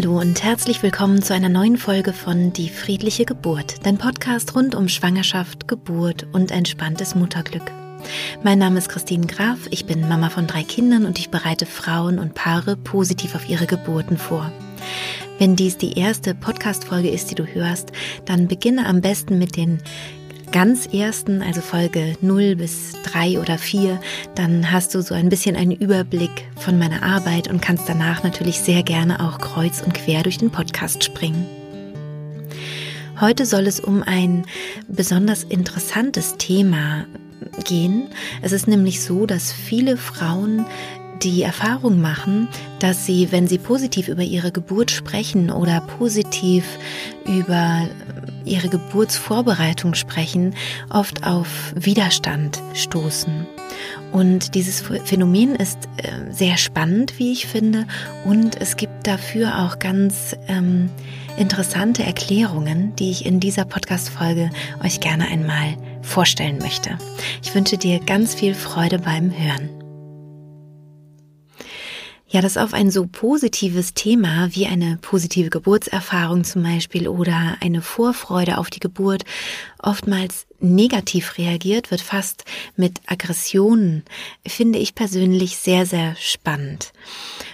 Hallo und herzlich willkommen zu einer neuen Folge von Die friedliche Geburt, dein Podcast rund um Schwangerschaft, Geburt und entspanntes Mutterglück. Mein Name ist Christine Graf, ich bin Mama von drei Kindern und ich bereite Frauen und Paare positiv auf ihre Geburten vor. Wenn dies die erste Podcast-Folge ist, die du hörst, dann beginne am besten mit den ganz ersten, also Folge 0 bis 3 oder 4, dann hast du so ein bisschen einen Überblick von meiner Arbeit und kannst danach natürlich sehr gerne auch kreuz und quer durch den Podcast springen. Heute soll es um ein besonders interessantes Thema gehen. Es ist nämlich so, dass viele Frauen die Erfahrung machen, dass sie, wenn sie positiv über ihre Geburt sprechen oder positiv über ihre Geburtsvorbereitung sprechen, oft auf Widerstand stoßen. Und dieses Phänomen ist äh, sehr spannend, wie ich finde, und es gibt dafür auch ganz ähm, interessante Erklärungen, die ich in dieser Podcast-Folge euch gerne einmal vorstellen möchte. Ich wünsche dir ganz viel Freude beim Hören. Ja, dass auf ein so positives Thema wie eine positive Geburtserfahrung zum Beispiel oder eine Vorfreude auf die Geburt oftmals negativ reagiert, wird fast mit Aggressionen, finde ich persönlich sehr, sehr spannend.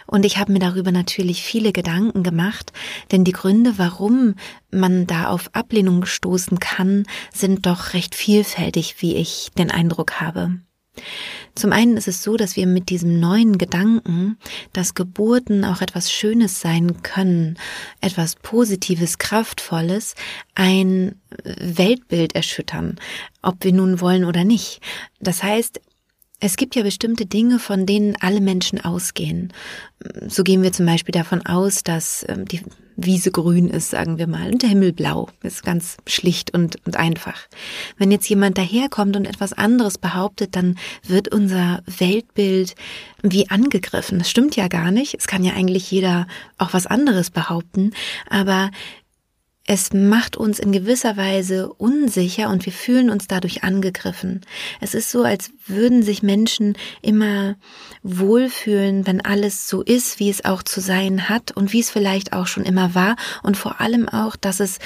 Und ich habe mir darüber natürlich viele Gedanken gemacht, denn die Gründe, warum man da auf Ablehnung gestoßen kann, sind doch recht vielfältig, wie ich den Eindruck habe. Zum einen ist es so, dass wir mit diesem neuen Gedanken, dass Geburten auch etwas Schönes sein können, etwas Positives, Kraftvolles, ein Weltbild erschüttern, ob wir nun wollen oder nicht. Das heißt, es gibt ja bestimmte Dinge, von denen alle Menschen ausgehen. So gehen wir zum Beispiel davon aus, dass ähm, die Wiese grün ist, sagen wir mal, und der Himmel blau. Ist ganz schlicht und, und einfach. Wenn jetzt jemand daherkommt und etwas anderes behauptet, dann wird unser Weltbild wie angegriffen. Das stimmt ja gar nicht. Es kann ja eigentlich jeder auch was anderes behaupten. Aber es macht uns in gewisser Weise unsicher und wir fühlen uns dadurch angegriffen. Es ist so, als würden sich Menschen immer wohlfühlen, wenn alles so ist, wie es auch zu sein hat und wie es vielleicht auch schon immer war und vor allem auch, dass es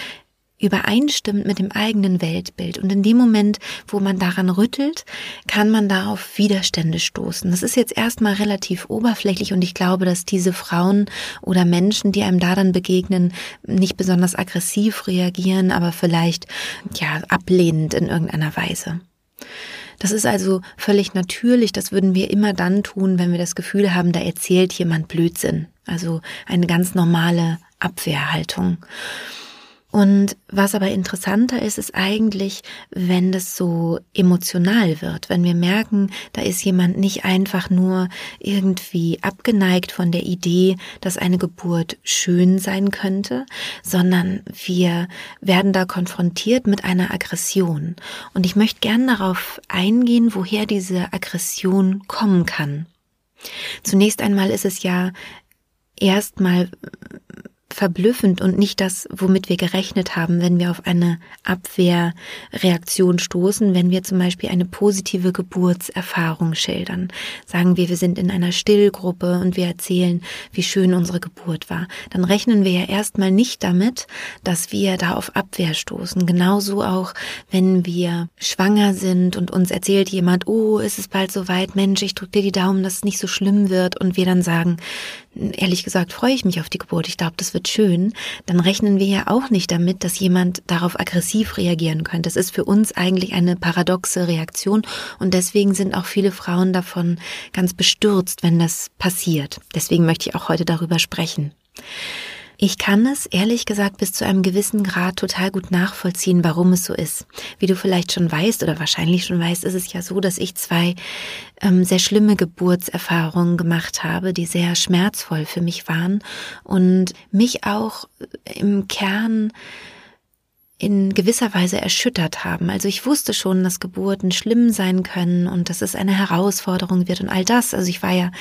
übereinstimmt mit dem eigenen Weltbild. Und in dem Moment, wo man daran rüttelt, kann man darauf Widerstände stoßen. Das ist jetzt erstmal relativ oberflächlich und ich glaube, dass diese Frauen oder Menschen, die einem da dann begegnen, nicht besonders aggressiv reagieren, aber vielleicht, ja, ablehnend in irgendeiner Weise. Das ist also völlig natürlich, das würden wir immer dann tun, wenn wir das Gefühl haben, da erzählt jemand Blödsinn. Also eine ganz normale Abwehrhaltung. Und was aber interessanter ist, ist eigentlich, wenn das so emotional wird, wenn wir merken, da ist jemand nicht einfach nur irgendwie abgeneigt von der Idee, dass eine Geburt schön sein könnte, sondern wir werden da konfrontiert mit einer Aggression. Und ich möchte gern darauf eingehen, woher diese Aggression kommen kann. Zunächst einmal ist es ja erstmal verblüffend und nicht das, womit wir gerechnet haben, wenn wir auf eine Abwehrreaktion stoßen, wenn wir zum Beispiel eine positive Geburtserfahrung schildern. Sagen wir, wir sind in einer Stillgruppe und wir erzählen, wie schön unsere Geburt war. Dann rechnen wir ja erstmal nicht damit, dass wir da auf Abwehr stoßen. Genauso auch, wenn wir schwanger sind und uns erzählt jemand, oh, ist es bald soweit, Mensch, ich drücke dir die Daumen, dass es nicht so schlimm wird und wir dann sagen, ehrlich gesagt freue ich mich auf die Geburt, ich glaube, das wird schön, dann rechnen wir ja auch nicht damit, dass jemand darauf aggressiv reagieren könnte. Das ist für uns eigentlich eine paradoxe Reaktion und deswegen sind auch viele Frauen davon ganz bestürzt, wenn das passiert. Deswegen möchte ich auch heute darüber sprechen. Ich kann es ehrlich gesagt bis zu einem gewissen Grad total gut nachvollziehen, warum es so ist. Wie du vielleicht schon weißt oder wahrscheinlich schon weißt, ist es ja so, dass ich zwei ähm, sehr schlimme Geburtserfahrungen gemacht habe, die sehr schmerzvoll für mich waren und mich auch im Kern in gewisser Weise erschüttert haben. Also ich wusste schon, dass Geburten schlimm sein können und dass es eine Herausforderung wird und all das. Also ich war ja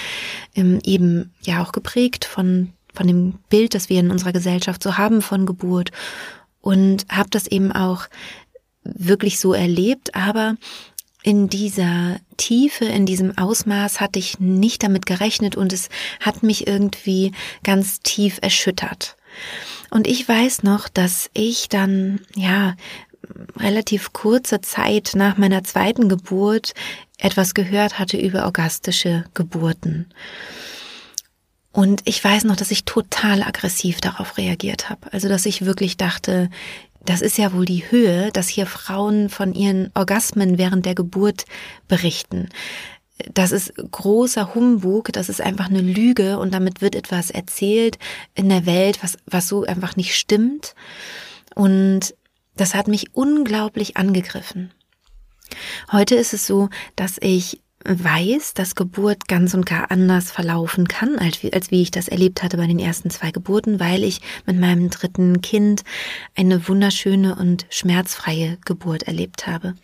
ähm, eben ja auch geprägt von von dem Bild, das wir in unserer Gesellschaft so haben von Geburt und habe das eben auch wirklich so erlebt, aber in dieser Tiefe, in diesem Ausmaß hatte ich nicht damit gerechnet und es hat mich irgendwie ganz tief erschüttert. Und ich weiß noch, dass ich dann, ja, relativ kurze Zeit nach meiner zweiten Geburt etwas gehört hatte über orgastische Geburten. Und ich weiß noch, dass ich total aggressiv darauf reagiert habe. Also, dass ich wirklich dachte, das ist ja wohl die Höhe, dass hier Frauen von ihren Orgasmen während der Geburt berichten. Das ist großer Humbug, das ist einfach eine Lüge und damit wird etwas erzählt in der Welt, was, was so einfach nicht stimmt. Und das hat mich unglaublich angegriffen. Heute ist es so, dass ich weiß, dass Geburt ganz und gar anders verlaufen kann, als wie, als wie ich das erlebt hatte bei den ersten zwei Geburten, weil ich mit meinem dritten Kind eine wunderschöne und schmerzfreie Geburt erlebt habe.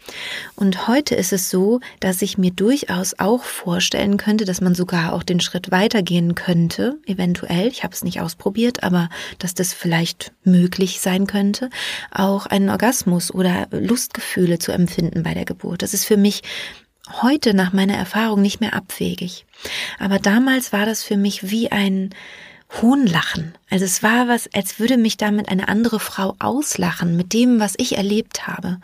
Und heute ist es so, dass ich mir durchaus auch vorstellen könnte, dass man sogar auch den Schritt weitergehen könnte, eventuell, ich habe es nicht ausprobiert, aber dass das vielleicht möglich sein könnte, auch einen Orgasmus oder Lustgefühle zu empfinden bei der Geburt. Das ist für mich heute nach meiner Erfahrung nicht mehr abwegig. Aber damals war das für mich wie ein Hohnlachen. Also es war was, als würde mich damit eine andere Frau auslachen mit dem, was ich erlebt habe.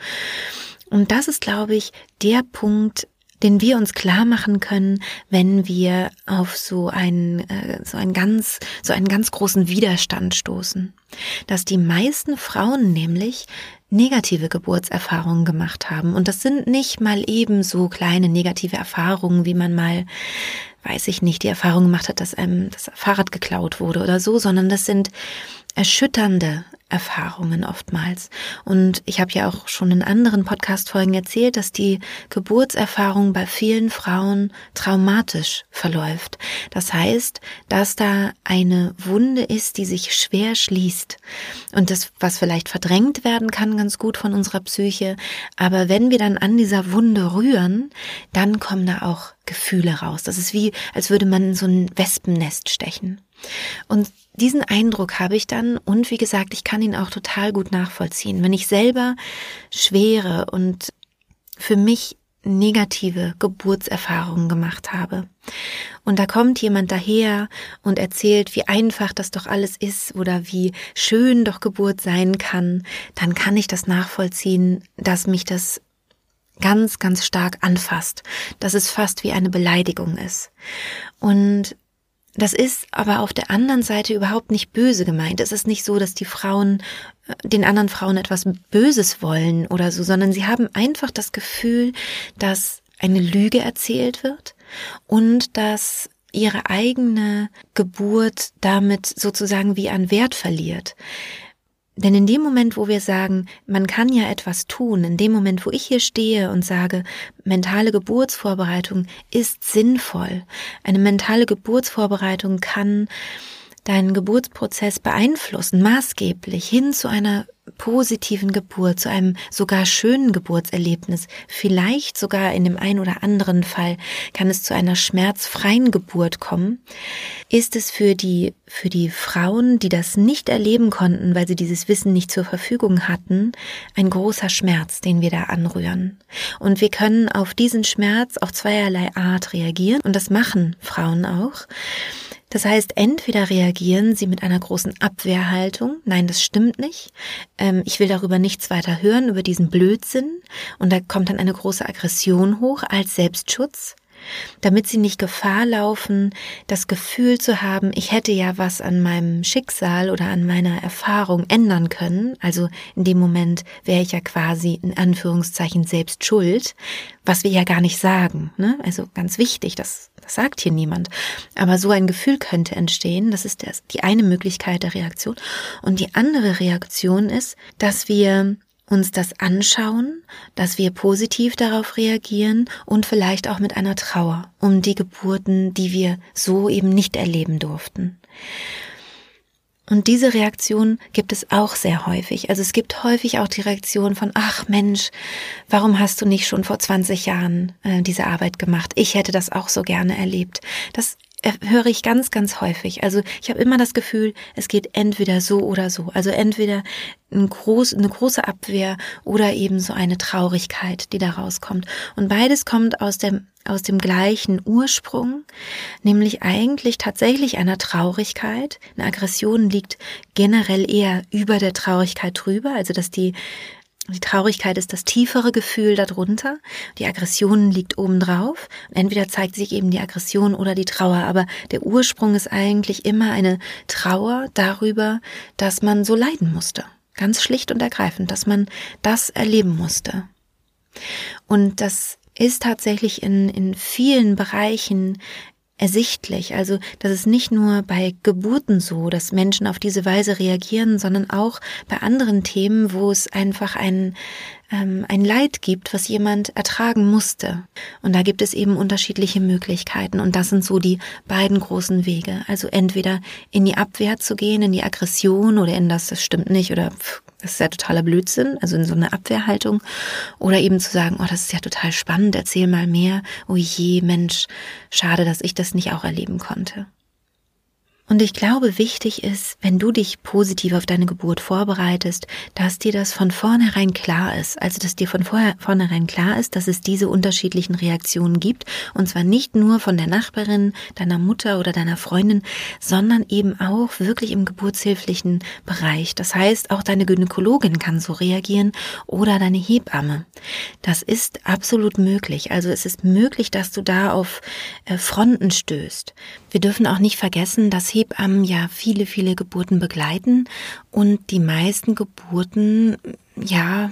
Und das ist, glaube ich, der Punkt, den wir uns klar machen können, wenn wir auf so einen, äh, so einen ganz, so einen ganz großen Widerstand stoßen. Dass die meisten Frauen nämlich negative Geburtserfahrungen gemacht haben. Und das sind nicht mal eben so kleine negative Erfahrungen, wie man mal, weiß ich nicht, die Erfahrung gemacht hat, dass einem das Fahrrad geklaut wurde oder so, sondern das sind erschütternde Erfahrungen oftmals. Und ich habe ja auch schon in anderen Podcast-Folgen erzählt, dass die Geburtserfahrung bei vielen Frauen traumatisch verläuft. Das heißt, dass da eine Wunde ist, die sich schwer schließt. Und das, was vielleicht verdrängt werden kann, ganz gut von unserer Psyche. Aber wenn wir dann an dieser Wunde rühren, dann kommen da auch Gefühle raus. Das ist wie, als würde man in so ein Wespennest stechen. Und diesen Eindruck habe ich dann und wie gesagt, ich kann ihn auch total gut nachvollziehen. Wenn ich selber schwere und für mich negative Geburtserfahrungen gemacht habe. Und da kommt jemand daher und erzählt, wie einfach das doch alles ist oder wie schön doch Geburt sein kann, dann kann ich das nachvollziehen, dass mich das ganz, ganz stark anfasst, dass es fast wie eine Beleidigung ist. Und das ist aber auf der anderen Seite überhaupt nicht böse gemeint. Es ist nicht so, dass die Frauen äh, den anderen Frauen etwas Böses wollen oder so, sondern sie haben einfach das Gefühl, dass eine Lüge erzählt wird und dass ihre eigene Geburt damit sozusagen wie an Wert verliert. Denn in dem Moment, wo wir sagen, man kann ja etwas tun, in dem Moment, wo ich hier stehe und sage, mentale Geburtsvorbereitung ist sinnvoll, eine mentale Geburtsvorbereitung kann deinen Geburtsprozess beeinflussen, maßgeblich hin zu einer positiven Geburt, zu einem sogar schönen Geburtserlebnis. Vielleicht sogar in dem einen oder anderen Fall kann es zu einer schmerzfreien Geburt kommen. Ist es für die, für die Frauen, die das nicht erleben konnten, weil sie dieses Wissen nicht zur Verfügung hatten, ein großer Schmerz, den wir da anrühren. Und wir können auf diesen Schmerz auf zweierlei Art reagieren und das machen Frauen auch. Das heißt, entweder reagieren sie mit einer großen Abwehrhaltung, nein, das stimmt nicht, ähm, ich will darüber nichts weiter hören, über diesen Blödsinn, und da kommt dann eine große Aggression hoch als Selbstschutz, damit sie nicht Gefahr laufen, das Gefühl zu haben, ich hätte ja was an meinem Schicksal oder an meiner Erfahrung ändern können. Also in dem Moment wäre ich ja quasi in Anführungszeichen selbst schuld, was wir ja gar nicht sagen. Ne? Also ganz wichtig, das, das sagt hier niemand. Aber so ein Gefühl könnte entstehen. Das ist das, die eine Möglichkeit der Reaktion. Und die andere Reaktion ist, dass wir uns das anschauen, dass wir positiv darauf reagieren und vielleicht auch mit einer Trauer um die Geburten, die wir so eben nicht erleben durften. Und diese Reaktion gibt es auch sehr häufig. Also es gibt häufig auch die Reaktion von, ach Mensch, warum hast du nicht schon vor 20 Jahren äh, diese Arbeit gemacht? Ich hätte das auch so gerne erlebt. Das höre ich ganz, ganz häufig. Also ich habe immer das Gefühl, es geht entweder so oder so. Also entweder ein groß, eine große Abwehr oder eben so eine Traurigkeit, die da rauskommt. Und beides kommt aus dem, aus dem gleichen Ursprung, nämlich eigentlich tatsächlich einer Traurigkeit. Eine Aggression liegt generell eher über der Traurigkeit drüber, also dass die die Traurigkeit ist das tiefere Gefühl darunter. Die Aggression liegt obendrauf. Entweder zeigt sich eben die Aggression oder die Trauer. Aber der Ursprung ist eigentlich immer eine Trauer darüber, dass man so leiden musste. Ganz schlicht und ergreifend, dass man das erleben musste. Und das ist tatsächlich in, in vielen Bereichen ersichtlich. Also, das ist nicht nur bei Geburten so, dass Menschen auf diese Weise reagieren, sondern auch bei anderen Themen, wo es einfach ein, ähm, ein Leid gibt, was jemand ertragen musste. Und da gibt es eben unterschiedliche Möglichkeiten. Und das sind so die beiden großen Wege. Also entweder in die Abwehr zu gehen, in die Aggression oder in das, das stimmt nicht oder pff, das ist ja totaler Blödsinn, also in so eine Abwehrhaltung. Oder eben zu sagen, oh, das ist ja total spannend, erzähl mal mehr. Oh je, Mensch, schade, dass ich das nicht auch erleben konnte. Und ich glaube, wichtig ist, wenn du dich positiv auf deine Geburt vorbereitest, dass dir das von vornherein klar ist. Also, dass dir von vornherein klar ist, dass es diese unterschiedlichen Reaktionen gibt. Und zwar nicht nur von der Nachbarin, deiner Mutter oder deiner Freundin, sondern eben auch wirklich im geburtshilflichen Bereich. Das heißt, auch deine Gynäkologin kann so reagieren oder deine Hebamme. Das ist absolut möglich. Also, es ist möglich, dass du da auf äh, Fronten stößt. Wir dürfen auch nicht vergessen, dass Hebammen ja viele, viele Geburten begleiten und die meisten Geburten ja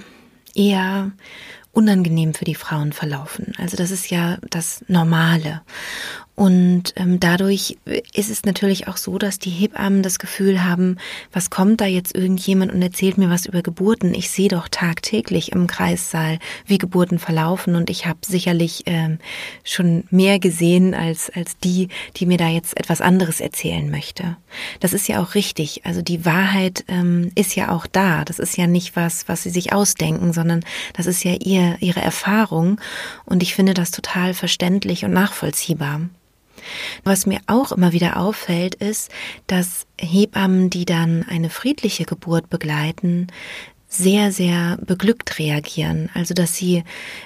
eher unangenehm für die Frauen verlaufen. Also das ist ja das Normale. Und ähm, dadurch ist es natürlich auch so, dass die Hebammen das Gefühl haben, was kommt da jetzt irgendjemand und erzählt mir was über Geburten? Ich sehe doch tagtäglich im Kreissaal, wie Geburten verlaufen und ich habe sicherlich ähm, schon mehr gesehen als, als die, die mir da jetzt etwas anderes erzählen möchte. Das ist ja auch richtig. Also die Wahrheit ähm, ist ja auch da. Das ist ja nicht was, was sie sich ausdenken, sondern das ist ja ihr, ihre Erfahrung. Und ich finde das total verständlich und nachvollziehbar. Was mir auch immer wieder auffällt, ist, dass Hebammen, die dann eine friedliche Geburt begleiten, sehr, sehr beglückt reagieren. Also, dass sie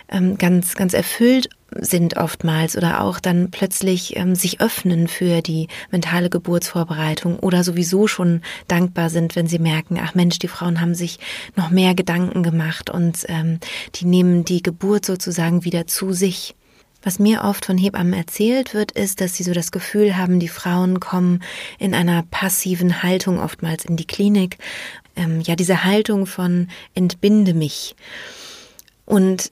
ähm, ganz, ganz erfüllt sind oftmals oder auch dann plötzlich ähm, sich öffnen für die mentale Geburtsvorbereitung oder sowieso schon dankbar sind, wenn sie merken, ach Mensch, die Frauen haben sich noch mehr Gedanken gemacht und ähm, die nehmen die Geburt sozusagen wieder zu sich. Was mir oft von Hebammen erzählt wird, ist, dass sie so das Gefühl haben, die Frauen kommen in einer passiven Haltung oftmals in die Klinik. Ähm, ja, diese Haltung von entbinde mich. Und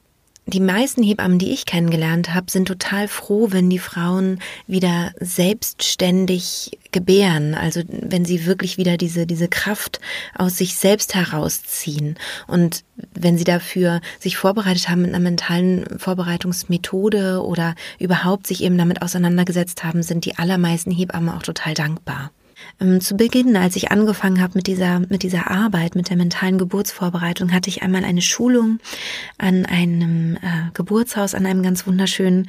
die meisten Hebammen, die ich kennengelernt habe, sind total froh, wenn die Frauen wieder selbstständig gebären, also wenn sie wirklich wieder diese, diese Kraft aus sich selbst herausziehen und wenn sie dafür sich vorbereitet haben mit einer mentalen Vorbereitungsmethode oder überhaupt sich eben damit auseinandergesetzt haben, sind die allermeisten Hebammen auch total dankbar. Ähm, zu Beginn, als ich angefangen habe mit dieser, mit dieser Arbeit, mit der mentalen Geburtsvorbereitung, hatte ich einmal eine Schulung an einem äh, Geburtshaus, an einem ganz wunderschönen.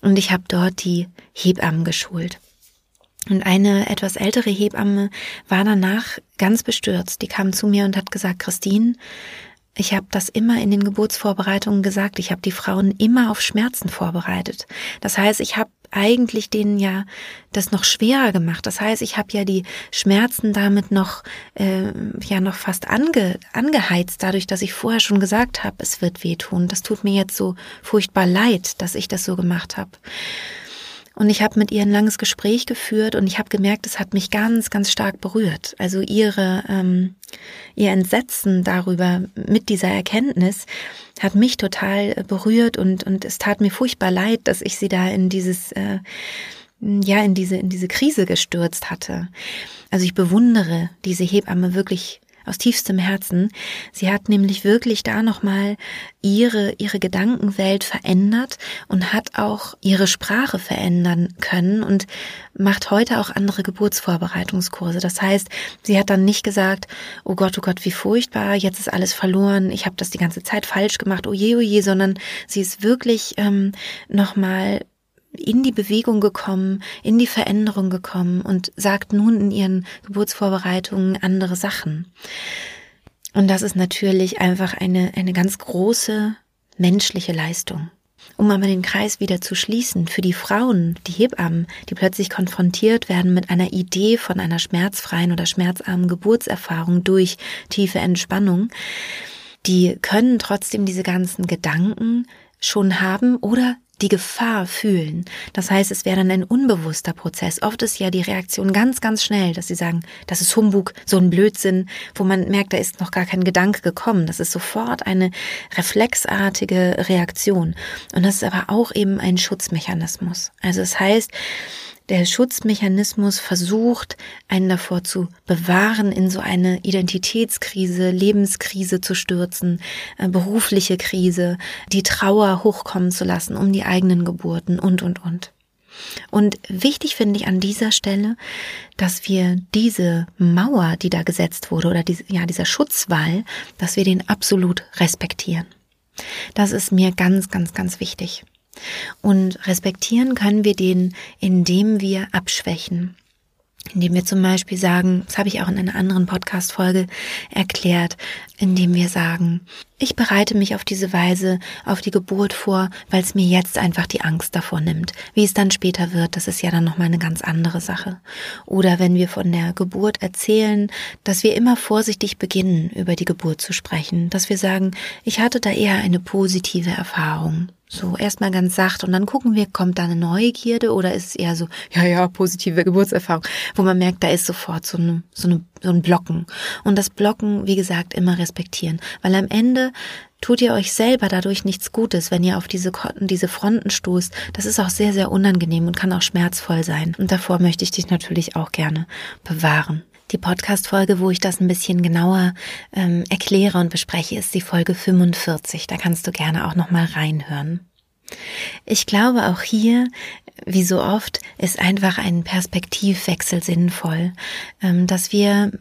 Und ich habe dort die Hebammen geschult. Und eine etwas ältere Hebamme war danach ganz bestürzt. Die kam zu mir und hat gesagt, Christine, ich habe das immer in den Geburtsvorbereitungen gesagt. Ich habe die Frauen immer auf Schmerzen vorbereitet. Das heißt, ich habe eigentlich denen ja das noch schwerer gemacht. Das heißt, ich habe ja die Schmerzen damit noch äh, ja noch fast ange, angeheizt, dadurch, dass ich vorher schon gesagt habe, es wird wehtun. Das tut mir jetzt so furchtbar leid, dass ich das so gemacht habe. Und ich habe mit ihr ein langes Gespräch geführt und ich habe gemerkt, es hat mich ganz, ganz stark berührt. Also ihre, ähm, ihr Entsetzen darüber mit dieser Erkenntnis hat mich total berührt und, und es tat mir furchtbar leid, dass ich sie da in dieses, äh, ja, in diese, in diese Krise gestürzt hatte. Also ich bewundere diese Hebamme wirklich aus tiefstem Herzen. Sie hat nämlich wirklich da nochmal ihre, ihre Gedankenwelt verändert und hat auch ihre Sprache verändern können und macht heute auch andere Geburtsvorbereitungskurse. Das heißt, sie hat dann nicht gesagt, oh Gott, oh Gott, wie furchtbar, jetzt ist alles verloren, ich habe das die ganze Zeit falsch gemacht, oh je, oh je, sondern sie ist wirklich ähm, nochmal in die Bewegung gekommen, in die Veränderung gekommen und sagt nun in ihren Geburtsvorbereitungen andere Sachen. Und das ist natürlich einfach eine, eine ganz große menschliche Leistung. Um aber den Kreis wieder zu schließen, für die Frauen, die Hebammen, die plötzlich konfrontiert werden mit einer Idee von einer schmerzfreien oder schmerzarmen Geburtserfahrung durch tiefe Entspannung, die können trotzdem diese ganzen Gedanken schon haben oder die Gefahr fühlen. Das heißt, es wäre dann ein unbewusster Prozess. Oft ist ja die Reaktion ganz, ganz schnell, dass sie sagen, das ist Humbug, so ein Blödsinn, wo man merkt, da ist noch gar kein Gedanke gekommen. Das ist sofort eine reflexartige Reaktion. Und das ist aber auch eben ein Schutzmechanismus. Also es das heißt, der Schutzmechanismus versucht, einen davor zu bewahren, in so eine Identitätskrise, Lebenskrise zu stürzen, äh, berufliche Krise, die Trauer hochkommen zu lassen um die eigenen Geburten und, und, und. Und wichtig finde ich an dieser Stelle, dass wir diese Mauer, die da gesetzt wurde, oder diese, ja, dieser Schutzwall, dass wir den absolut respektieren. Das ist mir ganz, ganz, ganz wichtig. Und respektieren können wir den, indem wir abschwächen. Indem wir zum Beispiel sagen, das habe ich auch in einer anderen Podcast-Folge erklärt, indem wir sagen, ich bereite mich auf diese Weise auf die Geburt vor, weil es mir jetzt einfach die Angst davor nimmt. Wie es dann später wird, das ist ja dann nochmal eine ganz andere Sache. Oder wenn wir von der Geburt erzählen, dass wir immer vorsichtig beginnen, über die Geburt zu sprechen, dass wir sagen, ich hatte da eher eine positive Erfahrung. So erstmal ganz sacht und dann gucken wir, kommt da eine Neugierde oder ist es eher so, ja, ja, positive Geburtserfahrung, wo man merkt, da ist sofort so, eine, so, eine, so ein Blocken. Und das Blocken, wie gesagt, immer respektieren. Weil am Ende tut ihr euch selber dadurch nichts Gutes, wenn ihr auf diese, diese Fronten stoßt. Das ist auch sehr, sehr unangenehm und kann auch schmerzvoll sein. Und davor möchte ich dich natürlich auch gerne bewahren. Die Podcast-Folge, wo ich das ein bisschen genauer ähm, erkläre und bespreche, ist die Folge 45. Da kannst du gerne auch nochmal reinhören. Ich glaube auch hier, wie so oft, ist einfach ein Perspektivwechsel sinnvoll, ähm, dass wir,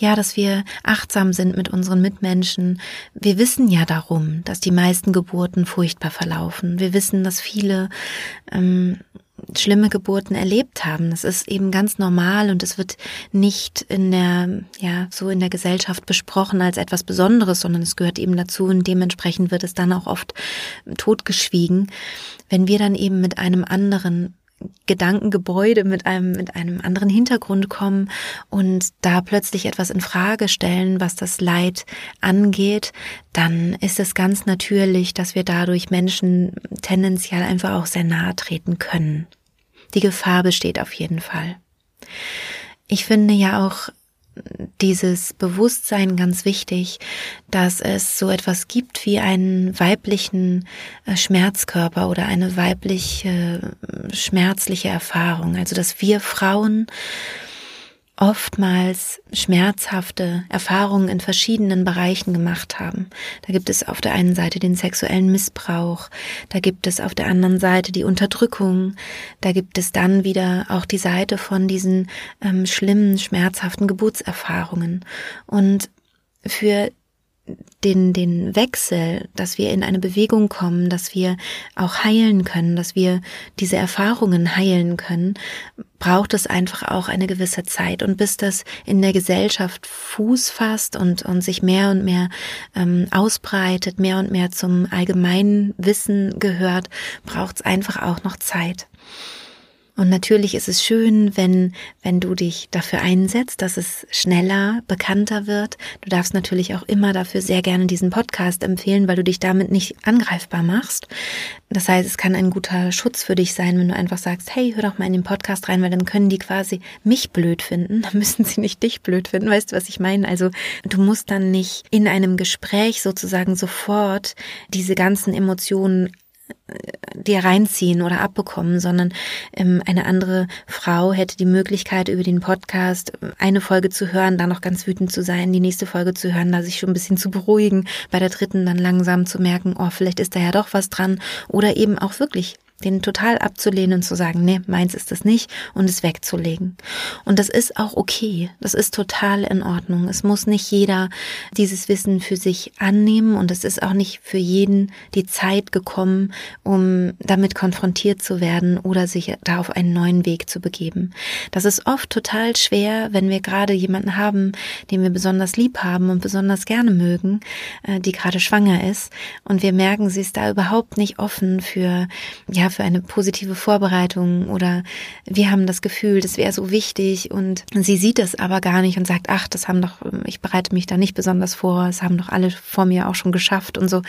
ja, dass wir achtsam sind mit unseren Mitmenschen. Wir wissen ja darum, dass die meisten Geburten furchtbar verlaufen. Wir wissen, dass viele ähm, schlimme Geburten erlebt haben. Das ist eben ganz normal und es wird nicht in der, ja, so in der Gesellschaft besprochen als etwas Besonderes, sondern es gehört eben dazu und dementsprechend wird es dann auch oft totgeschwiegen. Wenn wir dann eben mit einem anderen Gedankengebäude mit einem, mit einem anderen Hintergrund kommen und da plötzlich etwas in Frage stellen, was das Leid angeht, dann ist es ganz natürlich, dass wir dadurch Menschen tendenziell einfach auch sehr nahe treten können. Die Gefahr besteht auf jeden Fall. Ich finde ja auch dieses Bewusstsein ganz wichtig, dass es so etwas gibt wie einen weiblichen äh, Schmerzkörper oder eine weibliche äh, schmerzliche Erfahrung. Also dass wir Frauen oftmals schmerzhafte Erfahrungen in verschiedenen Bereichen gemacht haben. Da gibt es auf der einen Seite den sexuellen Missbrauch, da gibt es auf der anderen Seite die Unterdrückung, da gibt es dann wieder auch die Seite von diesen ähm, schlimmen, schmerzhaften Geburtserfahrungen. Und für den, den Wechsel, dass wir in eine Bewegung kommen, dass wir auch heilen können, dass wir diese Erfahrungen heilen können, braucht es einfach auch eine gewisse Zeit. Und bis das in der Gesellschaft Fuß fasst und, und sich mehr und mehr ähm, ausbreitet, mehr und mehr zum allgemeinen Wissen gehört, braucht es einfach auch noch Zeit. Und natürlich ist es schön, wenn, wenn du dich dafür einsetzt, dass es schneller, bekannter wird. Du darfst natürlich auch immer dafür sehr gerne diesen Podcast empfehlen, weil du dich damit nicht angreifbar machst. Das heißt, es kann ein guter Schutz für dich sein, wenn du einfach sagst, hey, hör doch mal in den Podcast rein, weil dann können die quasi mich blöd finden. Dann müssen sie nicht dich blöd finden. Weißt du, was ich meine? Also du musst dann nicht in einem Gespräch sozusagen sofort diese ganzen Emotionen dir reinziehen oder abbekommen, sondern ähm, eine andere Frau hätte die Möglichkeit, über den Podcast äh, eine Folge zu hören, dann noch ganz wütend zu sein, die nächste Folge zu hören, da sich schon ein bisschen zu beruhigen, bei der dritten dann langsam zu merken, oh, vielleicht ist da ja doch was dran. Oder eben auch wirklich den total abzulehnen und zu sagen, nee, meins ist es nicht und es wegzulegen. Und das ist auch okay. Das ist total in Ordnung. Es muss nicht jeder dieses Wissen für sich annehmen und es ist auch nicht für jeden die Zeit gekommen, um damit konfrontiert zu werden oder sich da auf einen neuen Weg zu begeben. Das ist oft total schwer, wenn wir gerade jemanden haben, den wir besonders lieb haben und besonders gerne mögen, äh, die gerade schwanger ist und wir merken, sie ist da überhaupt nicht offen für, ja, für eine positive Vorbereitung oder wir haben das Gefühl, das wäre so wichtig und sie sieht es aber gar nicht und sagt, ach, das haben doch, ich bereite mich da nicht besonders vor, es haben doch alle vor mir auch schon geschafft und so.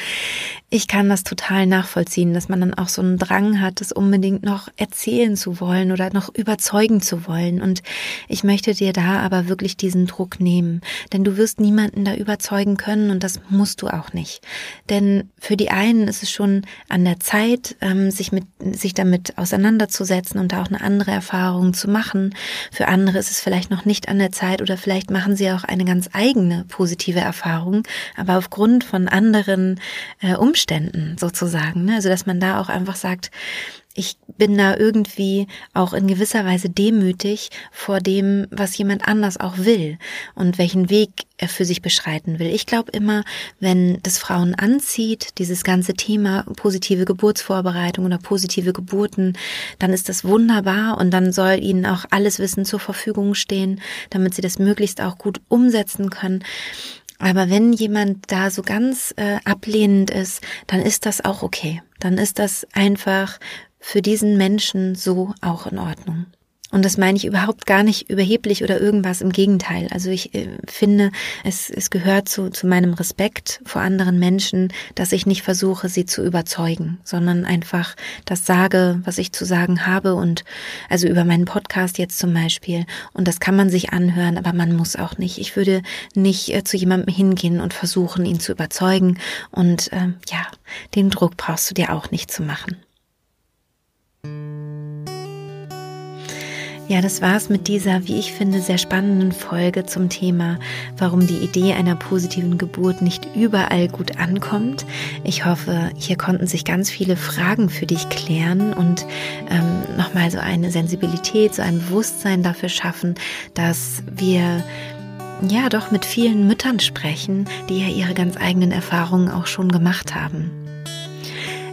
Ich kann das total nachvollziehen, dass man dann auch so einen Drang hat, das unbedingt noch erzählen zu wollen oder noch überzeugen zu wollen. Und ich möchte dir da aber wirklich diesen Druck nehmen, denn du wirst niemanden da überzeugen können und das musst du auch nicht. Denn für die einen ist es schon an der Zeit, ähm, sich mit sich damit auseinanderzusetzen und da auch eine andere Erfahrung zu machen. Für andere ist es vielleicht noch nicht an der Zeit oder vielleicht machen sie auch eine ganz eigene positive Erfahrung, aber aufgrund von anderen äh, Umständen sozusagen. Ne? Also dass man da auch einfach sagt, ich bin da irgendwie auch in gewisser Weise demütig vor dem, was jemand anders auch will und welchen Weg er für sich beschreiten will. Ich glaube immer, wenn das Frauen anzieht, dieses ganze Thema positive Geburtsvorbereitung oder positive Geburten, dann ist das wunderbar und dann soll ihnen auch alles Wissen zur Verfügung stehen, damit sie das möglichst auch gut umsetzen können. Aber wenn jemand da so ganz äh, ablehnend ist, dann ist das auch okay. Dann ist das einfach für diesen Menschen so auch in Ordnung. Und das meine ich überhaupt gar nicht überheblich oder irgendwas. Im Gegenteil. Also ich äh, finde, es, es gehört zu, zu meinem Respekt vor anderen Menschen, dass ich nicht versuche, sie zu überzeugen, sondern einfach das sage, was ich zu sagen habe und also über meinen Podcast jetzt zum Beispiel. Und das kann man sich anhören, aber man muss auch nicht. Ich würde nicht äh, zu jemandem hingehen und versuchen, ihn zu überzeugen. Und äh, ja, den Druck brauchst du dir auch nicht zu machen. Ja, das war's mit dieser, wie ich finde, sehr spannenden Folge zum Thema, warum die Idee einer positiven Geburt nicht überall gut ankommt. Ich hoffe, hier konnten sich ganz viele Fragen für dich klären und ähm, nochmal so eine Sensibilität, so ein Bewusstsein dafür schaffen, dass wir ja doch mit vielen Müttern sprechen, die ja ihre ganz eigenen Erfahrungen auch schon gemacht haben.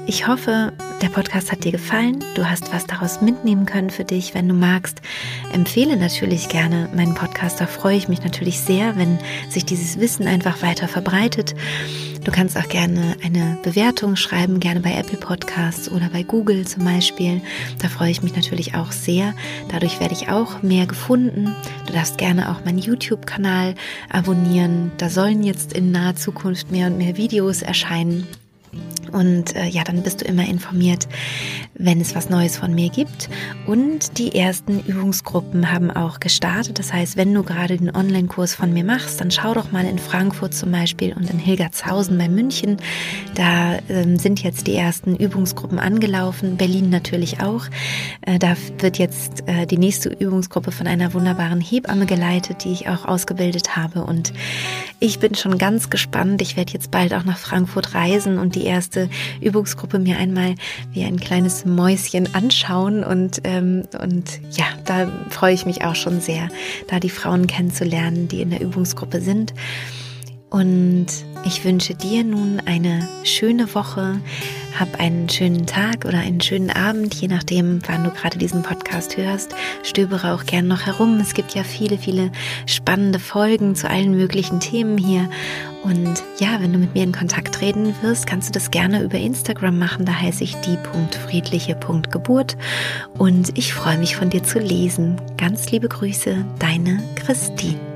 Ich hoffe, der Podcast hat dir gefallen. Du hast was daraus mitnehmen können für dich. Wenn du magst, empfehle natürlich gerne meinen Podcast. Da freue ich mich natürlich sehr, wenn sich dieses Wissen einfach weiter verbreitet. Du kannst auch gerne eine Bewertung schreiben, gerne bei Apple Podcasts oder bei Google zum Beispiel. Da freue ich mich natürlich auch sehr. Dadurch werde ich auch mehr gefunden. Du darfst gerne auch meinen YouTube-Kanal abonnieren. Da sollen jetzt in naher Zukunft mehr und mehr Videos erscheinen. Und äh, ja, dann bist du immer informiert, wenn es was Neues von mir gibt. Und die ersten Übungsgruppen haben auch gestartet. Das heißt, wenn du gerade den Online-Kurs von mir machst, dann schau doch mal in Frankfurt zum Beispiel und in Hilgertshausen bei München. Da ähm, sind jetzt die ersten Übungsgruppen angelaufen. Berlin natürlich auch. Äh, da wird jetzt äh, die nächste Übungsgruppe von einer wunderbaren Hebamme geleitet, die ich auch ausgebildet habe. Und ich bin schon ganz gespannt. Ich werde jetzt bald auch nach Frankfurt reisen und die erste Übungsgruppe mir einmal wie ein kleines Mäuschen anschauen und, ähm, und ja, da freue ich mich auch schon sehr, da die Frauen kennenzulernen, die in der Übungsgruppe sind. Und ich wünsche dir nun eine schöne Woche. Hab einen schönen Tag oder einen schönen Abend, je nachdem, wann du gerade diesen Podcast hörst. Stöbere auch gern noch herum. Es gibt ja viele, viele spannende Folgen zu allen möglichen Themen hier. Und ja, wenn du mit mir in Kontakt treten wirst, kannst du das gerne über Instagram machen. Da heiße ich die.friedliche.geburt. Und ich freue mich von dir zu lesen. Ganz liebe Grüße, deine Christine.